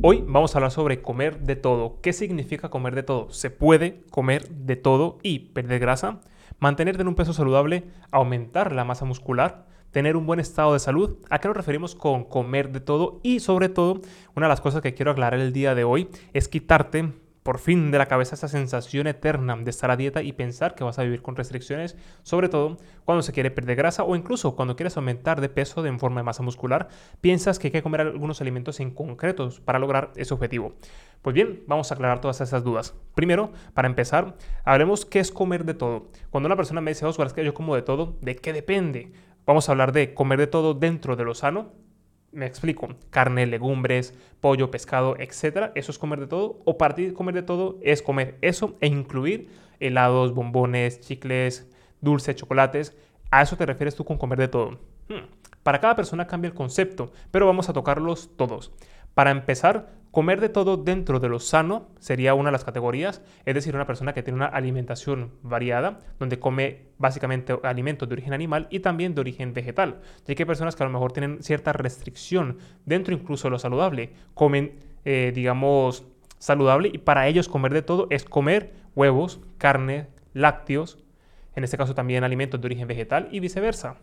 Hoy vamos a hablar sobre comer de todo. ¿Qué significa comer de todo? ¿Se puede comer de todo y perder grasa? Mantenerte en un peso saludable, aumentar la masa muscular, tener un buen estado de salud. ¿A qué nos referimos con comer de todo? Y sobre todo, una de las cosas que quiero aclarar el día de hoy es quitarte por fin de la cabeza esa sensación eterna de estar a dieta y pensar que vas a vivir con restricciones, sobre todo cuando se quiere perder grasa o incluso cuando quieres aumentar de peso de forma de masa muscular, piensas que hay que comer algunos alimentos en concretos para lograr ese objetivo. Pues bien, vamos a aclarar todas esas dudas. Primero, para empezar, hablemos qué es comer de todo. Cuando una persona me dice, Oscar, es que yo como de todo, ¿de qué depende? Vamos a hablar de comer de todo dentro de lo sano, me explico, carne, legumbres, pollo, pescado, etcétera, eso es comer de todo. O partir de comer de todo es comer eso e incluir helados, bombones, chicles, dulces, chocolates. ¿A eso te refieres tú con comer de todo? Hmm. Para cada persona cambia el concepto, pero vamos a tocarlos todos. Para empezar, comer de todo dentro de lo sano sería una de las categorías, es decir, una persona que tiene una alimentación variada, donde come básicamente alimentos de origen animal y también de origen vegetal. Ya que hay personas que a lo mejor tienen cierta restricción dentro incluso de lo saludable, comen, eh, digamos, saludable y para ellos comer de todo es comer huevos, carne, lácteos, en este caso también alimentos de origen vegetal y viceversa.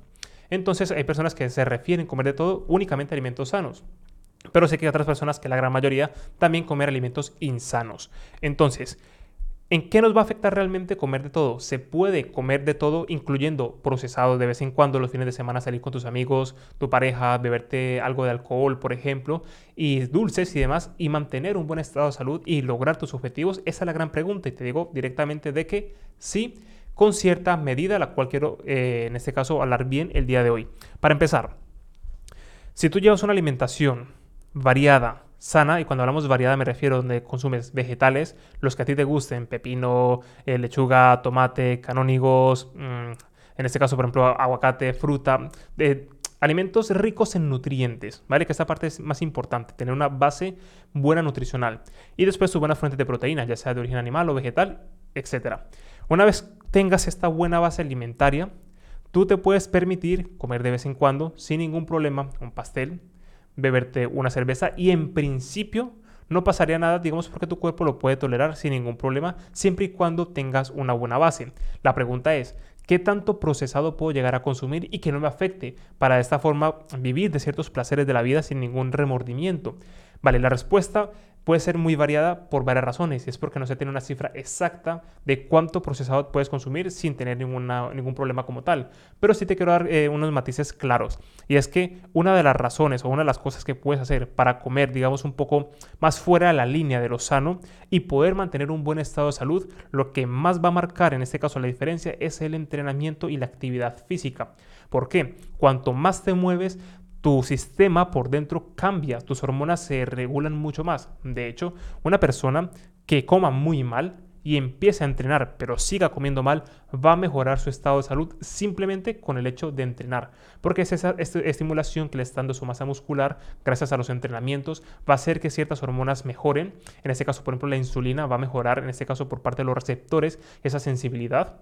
Entonces hay personas que se refieren a comer de todo únicamente alimentos sanos. Pero sé que hay otras personas, que la gran mayoría, también comer alimentos insanos. Entonces, ¿En qué nos va a afectar realmente comer de todo? Se puede comer de todo, incluyendo procesados de vez en cuando, los fines de semana salir con tus amigos, tu pareja, beberte algo de alcohol, por ejemplo, y dulces y demás, y mantener un buen estado de salud y lograr tus objetivos. Esa es la gran pregunta y te digo directamente de que sí, con cierta medida, la cual quiero eh, en este caso hablar bien el día de hoy. Para empezar, si tú llevas una alimentación variada, sana, y cuando hablamos variada me refiero donde consumes vegetales, los que a ti te gusten, pepino, eh, lechuga, tomate, canónigos, mm, en este caso, por ejemplo, aguacate, fruta, de alimentos ricos en nutrientes, ¿vale? Que esta parte es más importante, tener una base buena nutricional. Y después sus buenas fuentes de proteína, ya sea de origen animal o vegetal, etc. Una vez tengas esta buena base alimentaria, tú te puedes permitir comer de vez en cuando, sin ningún problema, un pastel, beberte una cerveza y en principio no pasaría nada, digamos, porque tu cuerpo lo puede tolerar sin ningún problema, siempre y cuando tengas una buena base. La pregunta es, ¿qué tanto procesado puedo llegar a consumir y que no me afecte para de esta forma vivir de ciertos placeres de la vida sin ningún remordimiento? Vale, la respuesta puede ser muy variada por varias razones y es porque no se tiene una cifra exacta de cuánto procesado puedes consumir sin tener ninguna, ningún problema como tal. Pero sí te quiero dar eh, unos matices claros y es que una de las razones o una de las cosas que puedes hacer para comer, digamos, un poco más fuera de la línea de lo sano y poder mantener un buen estado de salud, lo que más va a marcar en este caso la diferencia es el entrenamiento y la actividad física. ¿Por qué? Cuanto más te mueves, tu sistema por dentro cambia, tus hormonas se regulan mucho más. De hecho, una persona que coma muy mal y empiece a entrenar, pero siga comiendo mal, va a mejorar su estado de salud simplemente con el hecho de entrenar. Porque es esa estimulación que le está dando su masa muscular gracias a los entrenamientos, va a hacer que ciertas hormonas mejoren. En este caso, por ejemplo, la insulina va a mejorar, en este caso, por parte de los receptores, esa sensibilidad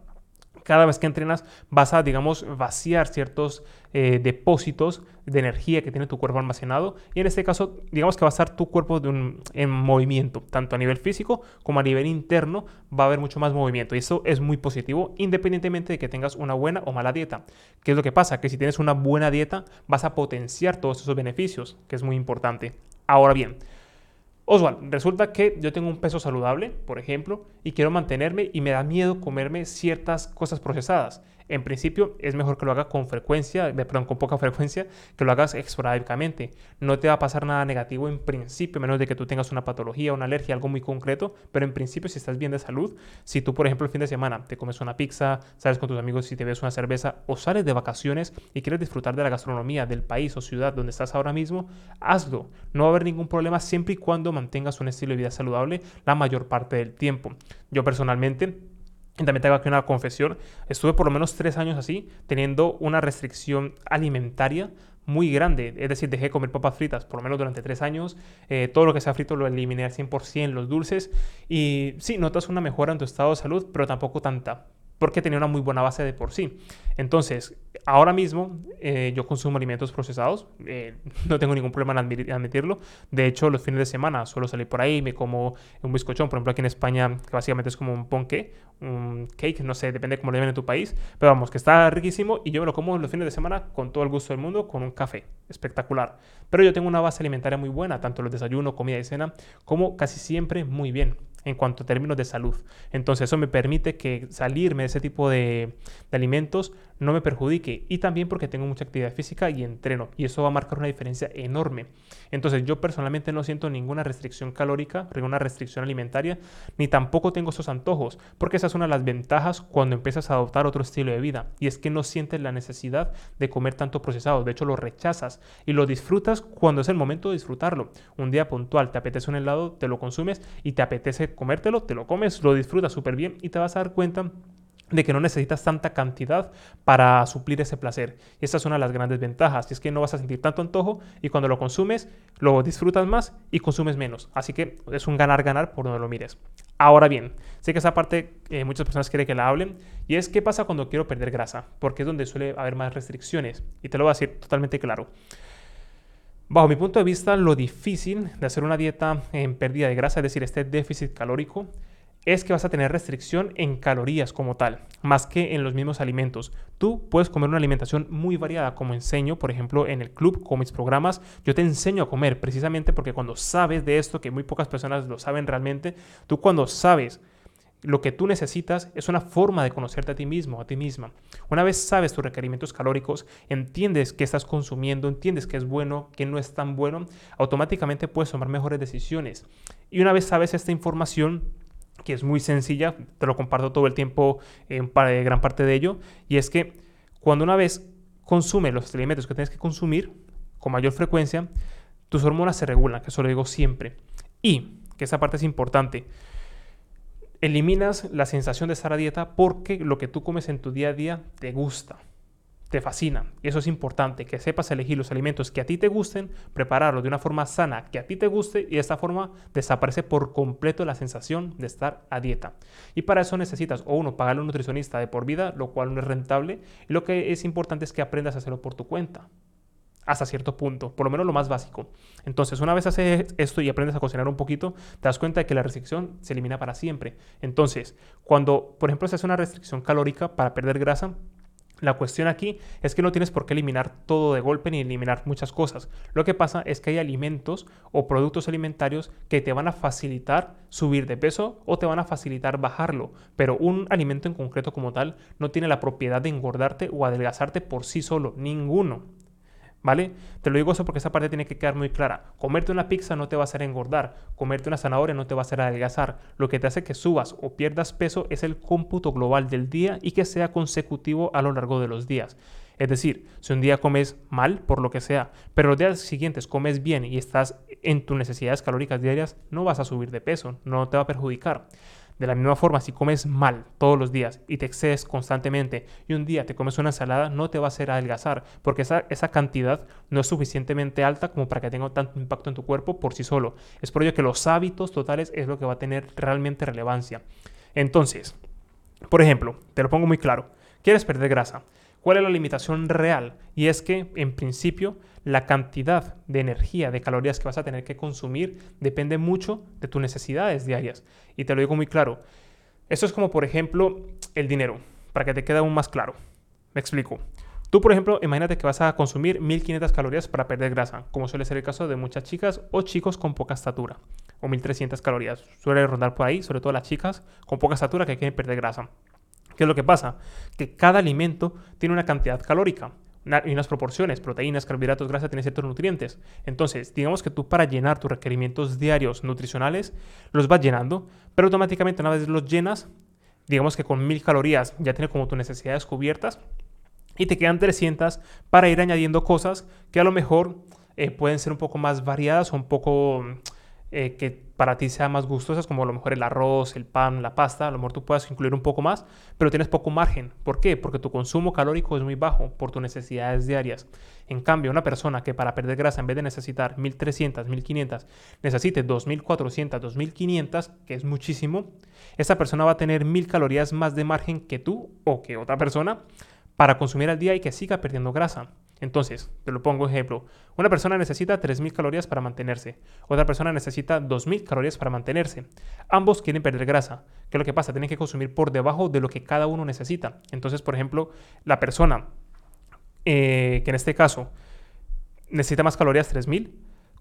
cada vez que entrenas vas a, digamos, vaciar ciertos eh, depósitos de energía que tiene tu cuerpo almacenado y en este caso, digamos que va a estar tu cuerpo en movimiento, tanto a nivel físico como a nivel interno, va a haber mucho más movimiento y eso es muy positivo independientemente de que tengas una buena o mala dieta. ¿Qué es lo que pasa? Que si tienes una buena dieta vas a potenciar todos esos beneficios, que es muy importante. Ahora bien, Oswald, resulta que yo tengo un peso saludable, por ejemplo, y quiero mantenerme y me da miedo comerme ciertas cosas procesadas. En principio es mejor que lo hagas con frecuencia, perdón, con poca frecuencia, que lo hagas esporádicamente. No te va a pasar nada negativo en principio, menos de que tú tengas una patología, una alergia, algo muy concreto, pero en principio si estás bien de salud, si tú por ejemplo el fin de semana te comes una pizza, sales con tus amigos y te ves una cerveza o sales de vacaciones y quieres disfrutar de la gastronomía del país o ciudad donde estás ahora mismo, hazlo. No va a haber ningún problema siempre y cuando mantengas un estilo de vida saludable la mayor parte del tiempo. Yo personalmente y también tengo aquí una confesión. Estuve por lo menos tres años así, teniendo una restricción alimentaria muy grande. Es decir, dejé de comer papas fritas por lo menos durante tres años. Eh, todo lo que sea frito lo eliminé al 100%, los dulces. Y sí, notas una mejora en tu estado de salud, pero tampoco tanta. porque tenía una muy buena base de por sí. Entonces, ahora mismo eh, yo consumo alimentos procesados, eh, no tengo ningún problema en admitirlo. De hecho, los fines de semana suelo salir por ahí, me como un bizcochón, por ejemplo, aquí en España, que básicamente es como un ponque, un cake, no sé, depende de cómo le ven en tu país, pero vamos, que está riquísimo y yo me lo como los fines de semana con todo el gusto del mundo, con un café, espectacular. Pero yo tengo una base alimentaria muy buena, tanto los desayunos, comida y cena, como casi siempre muy bien en cuanto a términos de salud. Entonces eso me permite que salirme de ese tipo de, alimentos no me perjudique y también porque tengo mucha actividad física y entreno y eso va a marcar una diferencia enorme. Entonces yo personalmente no siento ninguna restricción calórica, ninguna restricción alimentaria, ni tampoco tengo esos antojos, porque esa es una de las ventajas cuando empiezas a adoptar otro estilo de vida y es que no sientes la necesidad de comer tanto procesado, de hecho lo rechazas y lo disfrutas cuando es el momento de disfrutarlo. Un día puntual te apetece un helado, te lo consumes y te apetece comértelo, te lo comes, lo disfrutas súper bien y te vas a dar cuenta de que no necesitas tanta cantidad para suplir ese placer. Y esta es una de las grandes ventajas, y es que no vas a sentir tanto antojo y cuando lo consumes, lo disfrutas más y consumes menos. Así que es un ganar-ganar por donde lo mires. Ahora bien, sé que esa parte eh, muchas personas quieren que la hablen, y es qué pasa cuando quiero perder grasa, porque es donde suele haber más restricciones. Y te lo voy a decir totalmente claro. Bajo mi punto de vista, lo difícil de hacer una dieta en pérdida de grasa, es decir, este déficit calórico, es que vas a tener restricción en calorías como tal, más que en los mismos alimentos. Tú puedes comer una alimentación muy variada, como enseño, por ejemplo, en el club, con mis programas, yo te enseño a comer, precisamente porque cuando sabes de esto, que muy pocas personas lo saben realmente, tú cuando sabes lo que tú necesitas es una forma de conocerte a ti mismo, a ti misma. Una vez sabes tus requerimientos calóricos, entiendes qué estás consumiendo, entiendes qué es bueno, qué no es tan bueno, automáticamente puedes tomar mejores decisiones. Y una vez sabes esta información, que es muy sencilla, te lo comparto todo el tiempo en gran parte de ello, y es que cuando una vez consumes los alimentos que tienes que consumir con mayor frecuencia, tus hormonas se regulan, que eso lo digo siempre. Y, que esa parte es importante, eliminas la sensación de estar a dieta porque lo que tú comes en tu día a día te gusta te fascina. Y eso es importante, que sepas elegir los alimentos que a ti te gusten, prepararlos de una forma sana que a ti te guste y de esta forma desaparece por completo la sensación de estar a dieta. Y para eso necesitas o uno, pagarle a un nutricionista de por vida, lo cual no es rentable, y lo que es importante es que aprendas a hacerlo por tu cuenta hasta cierto punto, por lo menos lo más básico. Entonces, una vez haces esto y aprendes a cocinar un poquito, te das cuenta de que la restricción se elimina para siempre. Entonces, cuando, por ejemplo, se hace una restricción calórica para perder grasa, la cuestión aquí es que no tienes por qué eliminar todo de golpe ni eliminar muchas cosas. Lo que pasa es que hay alimentos o productos alimentarios que te van a facilitar subir de peso o te van a facilitar bajarlo. Pero un alimento en concreto como tal no tiene la propiedad de engordarte o adelgazarte por sí solo. Ninguno. ¿Vale? Te lo digo eso porque esa parte tiene que quedar muy clara. Comerte una pizza no te va a hacer engordar, comerte una zanahoria no te va a hacer adelgazar. Lo que te hace que subas o pierdas peso es el cómputo global del día y que sea consecutivo a lo largo de los días. Es decir, si un día comes mal, por lo que sea, pero los días siguientes comes bien y estás en tus necesidades calóricas diarias, no vas a subir de peso, no te va a perjudicar. De la misma forma, si comes mal todos los días y te excedes constantemente y un día te comes una ensalada, no te va a hacer adelgazar, porque esa, esa cantidad no es suficientemente alta como para que tenga tanto impacto en tu cuerpo por sí solo. Es por ello que los hábitos totales es lo que va a tener realmente relevancia. Entonces, por ejemplo, te lo pongo muy claro, ¿quieres perder grasa? ¿Cuál es la limitación real? Y es que, en principio, la cantidad de energía, de calorías que vas a tener que consumir depende mucho de tus necesidades diarias. Y te lo digo muy claro. Esto es como, por ejemplo, el dinero, para que te quede aún más claro. Me explico. Tú, por ejemplo, imagínate que vas a consumir 1500 calorías para perder grasa, como suele ser el caso de muchas chicas o chicos con poca estatura, o 1300 calorías. Suele rondar por ahí, sobre todo las chicas con poca estatura que quieren perder grasa. ¿Qué es lo que pasa? Que cada alimento tiene una cantidad calórica y unas proporciones, proteínas, carbohidratos, grasa, tiene ciertos nutrientes. Entonces, digamos que tú para llenar tus requerimientos diarios nutricionales, los vas llenando, pero automáticamente una vez los llenas, digamos que con mil calorías ya tienes como tus necesidades cubiertas y te quedan 300 para ir añadiendo cosas que a lo mejor eh, pueden ser un poco más variadas o un poco eh, que para ti sea más gustosas, como a lo mejor el arroz, el pan, la pasta, a lo mejor tú puedas incluir un poco más, pero tienes poco margen. ¿Por qué? Porque tu consumo calórico es muy bajo por tus necesidades diarias. En cambio, una persona que para perder grasa, en vez de necesitar 1300, 1500, necesite 2400, 2500, que es muchísimo, esa persona va a tener 1000 calorías más de margen que tú o que otra persona para consumir al día y que siga perdiendo grasa. Entonces, te lo pongo ejemplo. Una persona necesita 3.000 calorías para mantenerse. Otra persona necesita 2.000 calorías para mantenerse. Ambos quieren perder grasa. ¿Qué es lo que pasa? Tienen que consumir por debajo de lo que cada uno necesita. Entonces, por ejemplo, la persona eh, que en este caso necesita más calorías, 3.000,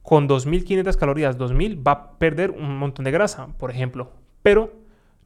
con 2.500 calorías, 2.000, va a perder un montón de grasa, por ejemplo. Pero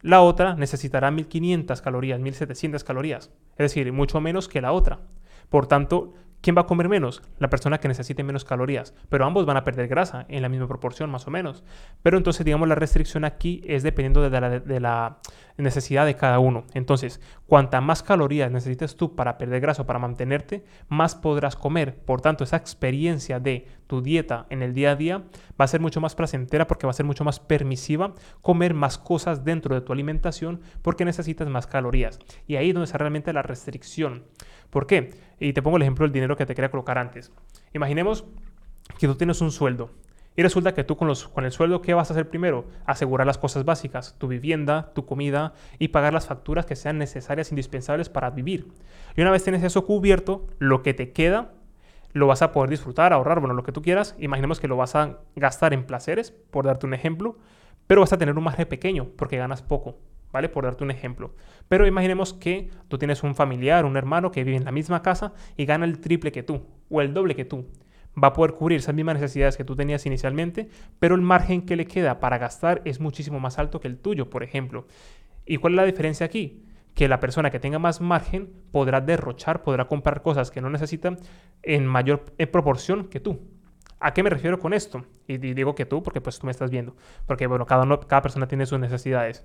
la otra necesitará 1.500 calorías, 1.700 calorías. Es decir, mucho menos que la otra. Por tanto, ¿Quién va a comer menos? La persona que necesite menos calorías, pero ambos van a perder grasa en la misma proporción más o menos. Pero entonces digamos la restricción aquí es dependiendo de la, necesidad de cada uno. Entonces, cuanta más calorías necesites tú para perder grasa o para mantenerte, más podrás comer. Por tanto, esa experiencia de tu dieta en el día a día va a ser mucho más placentera porque va a ser mucho más permisiva comer más cosas dentro de tu alimentación porque necesitas más calorías. Y ahí es donde está realmente la restricción. ¿Por qué? Y te pongo el ejemplo del dinero que te quería colocar antes. Imaginemos que tú tienes un sueldo y resulta que tú con, el sueldo, ¿qué vas a hacer primero? Asegurar las cosas básicas, tu vivienda, tu comida y pagar las facturas que sean necesarias, indispensables para vivir. Y una vez tienes eso cubierto, lo que te queda lo vas a poder disfrutar, ahorrar, bueno, lo que tú quieras. Imaginemos que lo vas a gastar en placeres, por darte un ejemplo, pero vas a tener un margen pequeño porque ganas poco. ¿Vale? Por darte un ejemplo. Pero imaginemos que tú tienes un familiar, un hermano que vive en la misma casa y gana el triple que tú o el doble que tú. Va a poder cubrir esas mismas necesidades que tú tenías inicialmente, pero el margen que le queda para gastar es muchísimo más alto que el tuyo, por ejemplo. ¿Y cuál es la diferencia aquí? Que la persona que tenga más margen podrá derrochar, podrá comprar cosas que no necesitan en mayor eh, proporción que tú. ¿A qué me refiero con esto? Y digo que tú porque pues tú me estás viendo. Porque bueno, cada, cada persona tiene sus necesidades.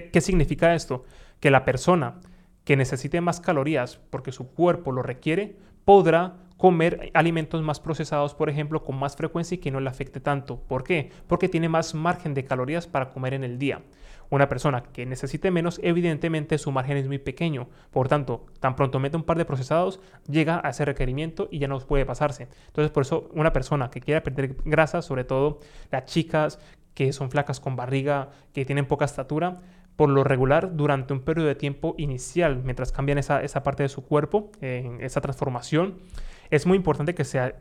¿Qué, significa esto? Que la persona que necesite más calorías porque su cuerpo lo requiere, podrá comer alimentos más procesados, por ejemplo, con más frecuencia y que no le afecte tanto. ¿Por qué? Porque tiene más margen de calorías para comer en el día. Una persona que necesite menos, evidentemente su margen es muy pequeño. Por tanto, tan pronto mete un par de procesados, llega a ese requerimiento y ya no puede pasarse. Entonces, por eso, una persona que quiera perder grasa, sobre todo las chicas que son flacas con barriga, que tienen poca estatura, por lo regular durante un periodo de tiempo inicial, mientras cambian esa, parte de su cuerpo, en esa transformación, es muy importante que se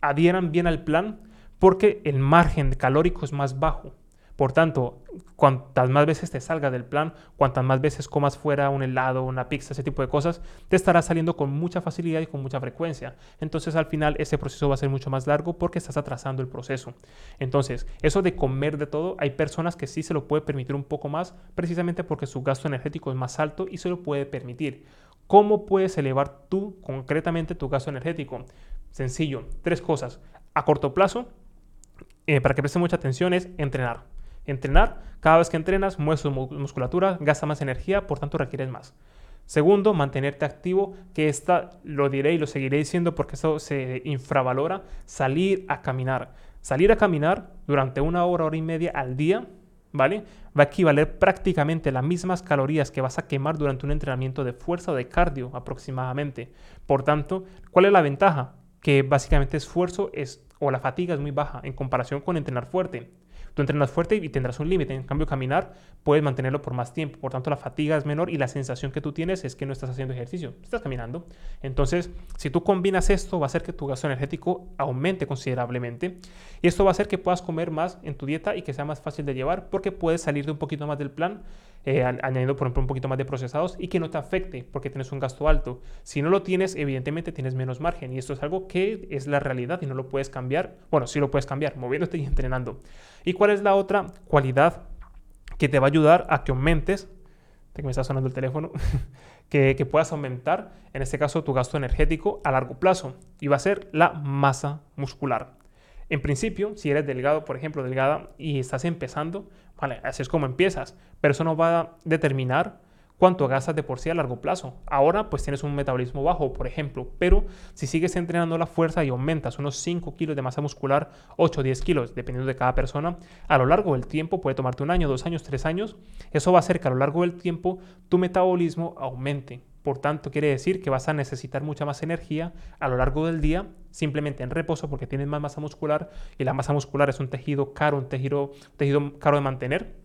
adhieran bien al plan porque el margen calórico es más bajo. Por tanto, cuantas más veces te salga del plan, cuantas más veces comas fuera un helado, una pizza, ese tipo de cosas, te estará saliendo con mucha facilidad y con mucha frecuencia. Entonces, al final, ese proceso va a ser mucho más largo porque estás atrasando el proceso. Entonces, eso de comer de todo, hay personas que sí se lo puede permitir un poco más, precisamente porque su gasto energético es más alto y se lo puede permitir. ¿Cómo puedes elevar tú concretamente tu gasto energético? Sencillo, tres cosas. A corto plazo, eh, para que preste mucha atención, es entrenar. Entrenar, cada vez que entrenas, mueves tu musculatura, gasta más energía, por tanto requieres más. Segundo, mantenerte activo, que esta lo diré y lo seguiré diciendo porque eso se infravalora, salir a caminar. Salir a caminar durante una hora, hora y media al día, ¿vale? Va a equivaler prácticamente las mismas calorías que vas a quemar durante un entrenamiento de fuerza o de cardio aproximadamente. Por tanto, ¿cuál es la ventaja? Que básicamente esfuerzo es o la fatiga es muy baja en comparación con entrenar fuerte. Tú entrenas fuerte y tendrás un límite. En cambio, caminar puedes mantenerlo por más tiempo. Por tanto, la fatiga es menor y la sensación que tú tienes es que no estás haciendo ejercicio, estás caminando. Entonces, si tú combinas esto, va a hacer que tu gasto energético aumente considerablemente. Y esto va a hacer que puedas comer más en tu dieta y que sea más fácil de llevar porque puedes salir de un poquito más del plan, eh, añadiendo, por ejemplo, un poquito más de procesados y que no te afecte porque tienes un gasto alto. Si no lo tienes, evidentemente tienes menos margen y esto es algo que es la realidad y no lo puedes cambiar. Bueno, sí lo puedes cambiar, moviéndote y entrenando. ¿Y cuál es la otra cualidad que te va a ayudar a que aumentes? Que me está sonando el teléfono. que, que puedas aumentar, en este caso, tu gasto energético a largo plazo. Y va a ser la masa muscular. En principio, si eres delgado, por ejemplo, delgada y estás empezando, vale, así es como empiezas, pero eso no va a determinar cuánto gastas de por sí a largo plazo. Ahora pues tienes un metabolismo bajo, por ejemplo, pero si sigues entrenando la fuerza y aumentas unos 5 kilos de masa muscular, 8 o 10 kilos, dependiendo de cada persona, a lo largo del tiempo, puede tomarte un año, dos años, tres años, eso va a hacer que a lo largo del tiempo tu metabolismo aumente. Por tanto, quiere decir que vas a necesitar mucha más energía a lo largo del día, simplemente en reposo, porque tienes más masa muscular y la masa muscular es un tejido caro, un tejido, tejido caro de mantener.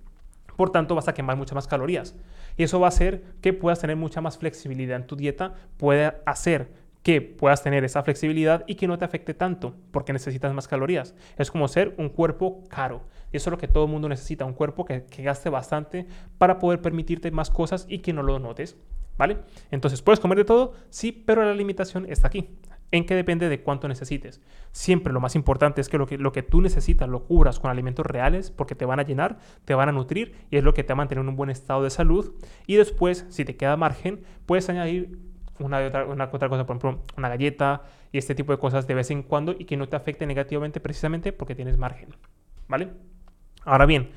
Por tanto, vas a quemar muchas más calorías. Y eso va a hacer que puedas tener mucha más flexibilidad en tu dieta, puede hacer que puedas tener esa flexibilidad y que no te afecte tanto, porque necesitas más calorías. Es como ser un cuerpo caro. Y eso es lo que todo el mundo necesita, un cuerpo que, que gaste bastante para poder permitirte más cosas y que no lo notes. ¿Vale? Entonces, ¿puedes comer de todo? Sí, pero la limitación está aquí en que depende de cuánto necesites. Siempre lo más importante es que lo, que lo que tú necesitas lo cubras con alimentos reales porque te van a llenar, te van a nutrir y es lo que te va a mantener en un buen estado de salud. Y después, si te queda margen, puedes añadir una, otra, una otra cosa, por ejemplo, una galleta y este tipo de cosas de vez en cuando y que no te afecte negativamente precisamente porque tienes margen. ¿Vale? Ahora bien,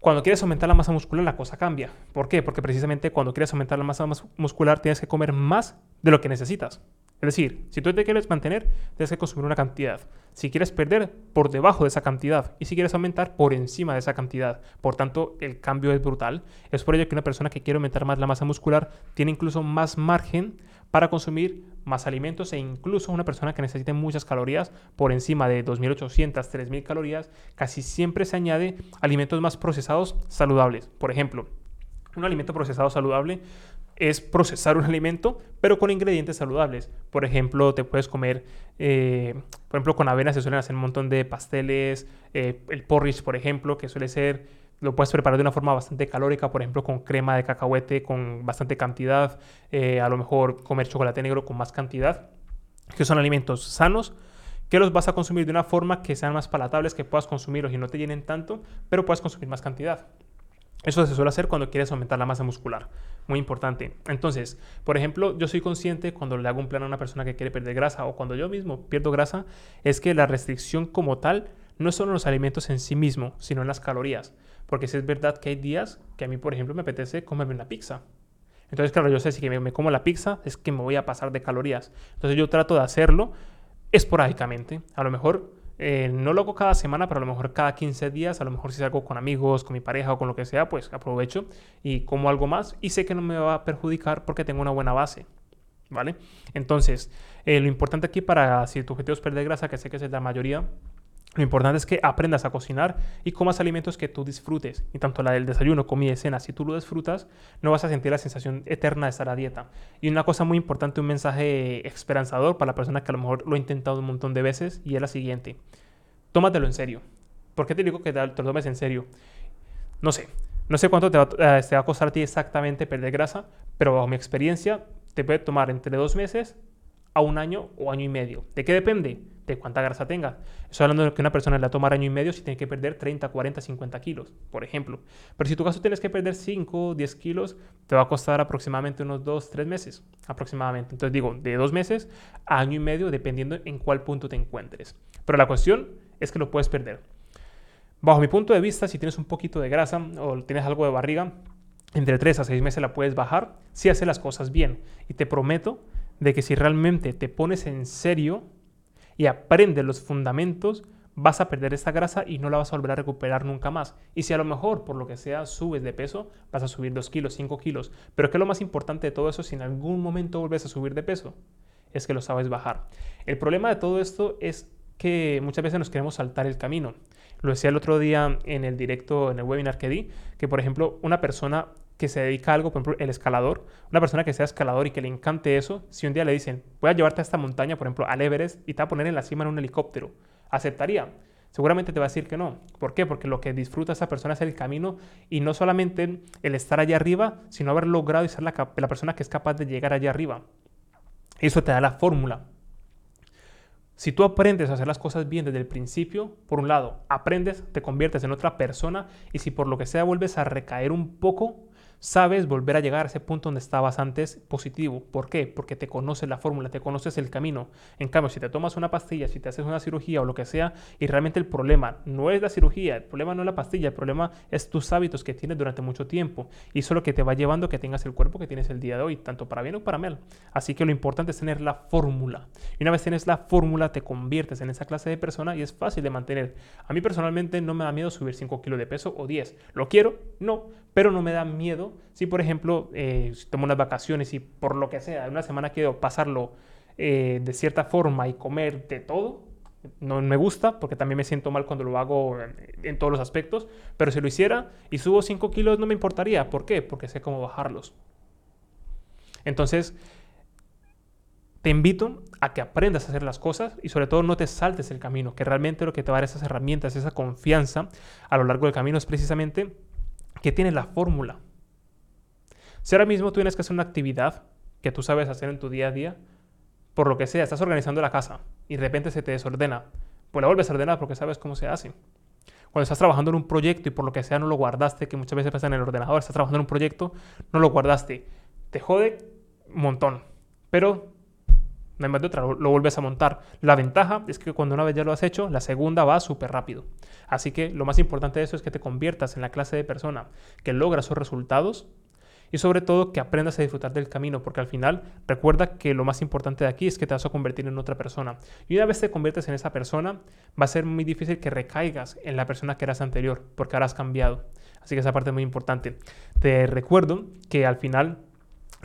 cuando quieres aumentar la masa muscular, la cosa cambia. ¿Por qué? Porque precisamente cuando quieres aumentar la masa muscular, tienes que comer más de lo que necesitas. Es decir, si tú te quieres mantener, tienes que consumir una cantidad. Si quieres perder, por debajo de esa cantidad. Y si quieres aumentar, por encima de esa cantidad. Por tanto, el cambio es brutal. Es por ello que una persona que quiere aumentar más la masa muscular tiene incluso más margen para consumir más alimentos e incluso una persona que necesite muchas calorías por encima de 2.800, 3.000 calorías, casi siempre se añade alimentos más procesados saludables. Por ejemplo, un alimento procesado saludable es procesar un alimento, pero con ingredientes saludables. Por ejemplo, te puedes comer, eh, por ejemplo, con avena se suelen hacer un montón de pasteles, eh, el porridge, por ejemplo, que suele ser, lo puedes preparar de una forma bastante calórica, por ejemplo, con crema de cacahuete con bastante cantidad, eh, a lo mejor comer chocolate negro con más cantidad, que son alimentos sanos, que los vas a consumir de una forma que sean más palatables, que puedas consumirlos y no te llenen tanto, pero puedes consumir más cantidad. Eso se suele hacer cuando quieres aumentar la masa muscular. Muy importante. Entonces, por ejemplo, yo soy consciente cuando le hago un plan a una persona que quiere perder grasa o cuando yo mismo pierdo grasa, es que la restricción como tal no es solo en los alimentos en sí mismo, sino en las calorías. Porque si es verdad que hay días que a mí, por ejemplo, me apetece comerme una pizza. Entonces, claro, yo sé si me, me como la pizza es que me voy a pasar de calorías. Entonces yo trato de hacerlo esporádicamente. A lo mejor eh, no lo hago cada semana, pero a lo mejor cada 15 días, a lo mejor si salgo con amigos, con mi pareja o con lo que sea, pues aprovecho y como algo más y sé que no me va a perjudicar porque tengo una buena base. ¿Vale? Entonces, eh, lo importante aquí para si tu objetivo es perder grasa, que sé que es la mayoría, lo importante es que aprendas a cocinar y comas alimentos que tú disfrutes. Y tanto la del desayuno, comida y cena, si tú lo disfrutas, no vas a sentir la sensación eterna de estar a dieta. Y una cosa muy importante, un mensaje esperanzador para la persona que a lo mejor lo ha intentado un montón de veces y es la siguiente. Tómatelo en serio. ¿Por qué te digo que te lo tomes en serio? No sé. No sé cuánto te va, eh, te va a costar a ti exactamente perder grasa, pero bajo mi experiencia te puede tomar entre dos meses a un año o año y medio. ¿De qué depende? De cuánta grasa tenga. Estoy hablando de que una persona le va a tomar año y medio si tiene que perder 30, 40, 50 kilos, por ejemplo. Pero si tu caso tienes que perder 5, 10 kilos, te va a costar aproximadamente unos 2, 3 meses. Aproximadamente. Entonces digo, de dos meses a año y medio, dependiendo en cuál punto te encuentres. Pero la cuestión es que lo puedes perder. Bajo mi punto de vista, si tienes un poquito de grasa o tienes algo de barriga, entre 3 a 6 meses la puedes bajar si haces las cosas bien. Y te prometo de que si realmente te pones en serio y aprendes los fundamentos, vas a perder esta grasa y no la vas a volver a recuperar nunca más. Y si a lo mejor, por lo que sea, subes de peso, vas a subir 2 kilos, 5 kilos. Pero ¿qué es lo más importante de todo eso si en algún momento vuelves a subir de peso? Es que lo sabes bajar. El problema de todo esto es que muchas veces nos queremos saltar el camino. Lo decía el otro día en el directo, en el webinar que di, que por ejemplo una persona que se dedica a algo, por ejemplo, el escalador, una persona que sea escalador y que le encante eso, si un día le dicen, voy a llevarte a esta montaña, por ejemplo, al Everest, y te va a poner en la cima en un helicóptero, ¿aceptaría? Seguramente te va a decir que no. ¿Por qué? Porque lo que disfruta esa persona es el camino y no solamente el estar allá arriba, sino haber logrado y ser la, la persona que es capaz de llegar allá arriba. Eso te da la fórmula. Si tú aprendes a hacer las cosas bien desde el principio, por un lado, aprendes, te conviertes en otra persona y si por lo que sea vuelves a recaer un poco, sabes volver a llegar a ese punto donde estabas antes positivo. ¿Por qué? Porque te conoces la fórmula, te conoces el camino. En cambio, si te tomas una pastilla, si te haces una cirugía o lo que sea, y realmente el problema no es la cirugía, el problema no es la pastilla, el problema es tus hábitos que tienes durante mucho tiempo. Y eso es lo que te va llevando a que tengas el cuerpo que tienes el día de hoy, tanto para bien o para mal. Así que lo importante es tener la fórmula. Y una vez tienes la fórmula, te conviertes en esa clase de persona y es fácil de mantener. A mí personalmente no me da miedo subir 5 kilos de peso o 10. ¿Lo quiero? No, pero no me da miedo si, por ejemplo, eh, tomo unas vacaciones y por lo que sea, una semana quiero pasarlo eh, de cierta forma y comer de todo, no me gusta porque también me siento mal cuando lo hago en, todos los aspectos, pero si lo hiciera y subo 5 kilos no me importaría. ¿Por qué? Porque sé cómo bajarlos. Entonces, te invito a que aprendas a hacer las cosas y sobre todo no te saltes el camino, que realmente lo que te va a dar esas herramientas, esa confianza a lo largo del camino es precisamente que tienes la fórmula. Si ahora mismo tú tienes que hacer una actividad que tú sabes hacer en tu día a día, por lo que sea, estás organizando la casa y de repente se te desordena, pues la vuelves a ordenar porque sabes cómo se hace. Cuando estás trabajando en un proyecto y por lo que sea no lo guardaste, que muchas veces pasa en el ordenador, estás trabajando en un proyecto, no lo guardaste, te jode un montón, pero no hay más de otra, lo, vuelves a montar. La ventaja es que cuando una vez ya lo has hecho, la segunda va súper rápido. Así que lo más importante de eso es que te conviertas en la clase de persona que logra esos resultados y sobre todo que aprendas a disfrutar del camino, porque al final recuerda que lo más importante de aquí es que te vas a convertir en otra persona. Y una vez te conviertes en esa persona, va a ser muy difícil que recaigas en la persona que eras anterior, porque ahora has cambiado. Así que esa parte es muy importante. Te recuerdo que al final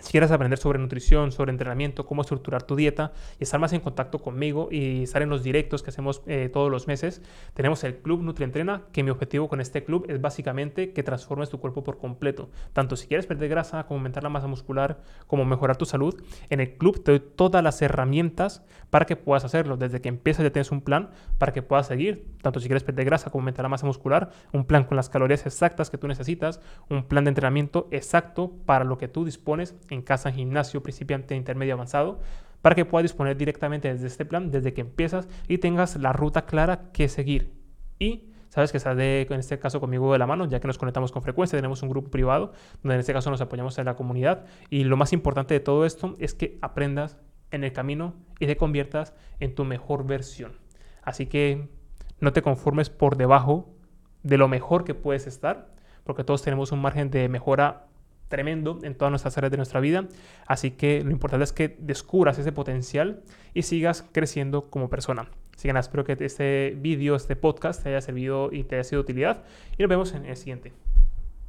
si quieres aprender sobre nutrición, sobre entrenamiento, cómo estructurar tu dieta y estar más en contacto conmigo y estar en los directos que hacemos eh, todos los meses, tenemos el Club NutriEntrena, que mi objetivo con este club es básicamente que transformes tu cuerpo por completo. Tanto si quieres perder grasa, como aumentar la masa muscular, como mejorar tu salud, en el club te doy todas las herramientas para que puedas hacerlo. Desde que empiezas ya tienes un plan para que puedas seguir, tanto si quieres perder grasa como aumentar la masa muscular, un plan con las calorías exactas que tú necesitas, un plan de entrenamiento exacto para lo que tú dispones en casa, gimnasio, principiante, intermedio, avanzado, para que puedas disponer directamente desde este plan, desde que empiezas y tengas la ruta clara que seguir. Y sabes que estás de, en este caso conmigo de la mano, ya que nos conectamos con frecuencia, tenemos un grupo privado, donde en este caso nos apoyamos en la comunidad. Y lo más importante de todo esto es que aprendas en el camino y te conviertas en tu mejor versión. Así que no te conformes por debajo de lo mejor que puedes estar, porque todos tenemos un margen de mejora tremendo en todas nuestras áreas de nuestra vida. Así que lo importante es que descubras ese potencial y sigas creciendo como persona. Así que nada, espero que este vídeo, este podcast te haya servido y te haya sido de utilidad y nos vemos en el siguiente.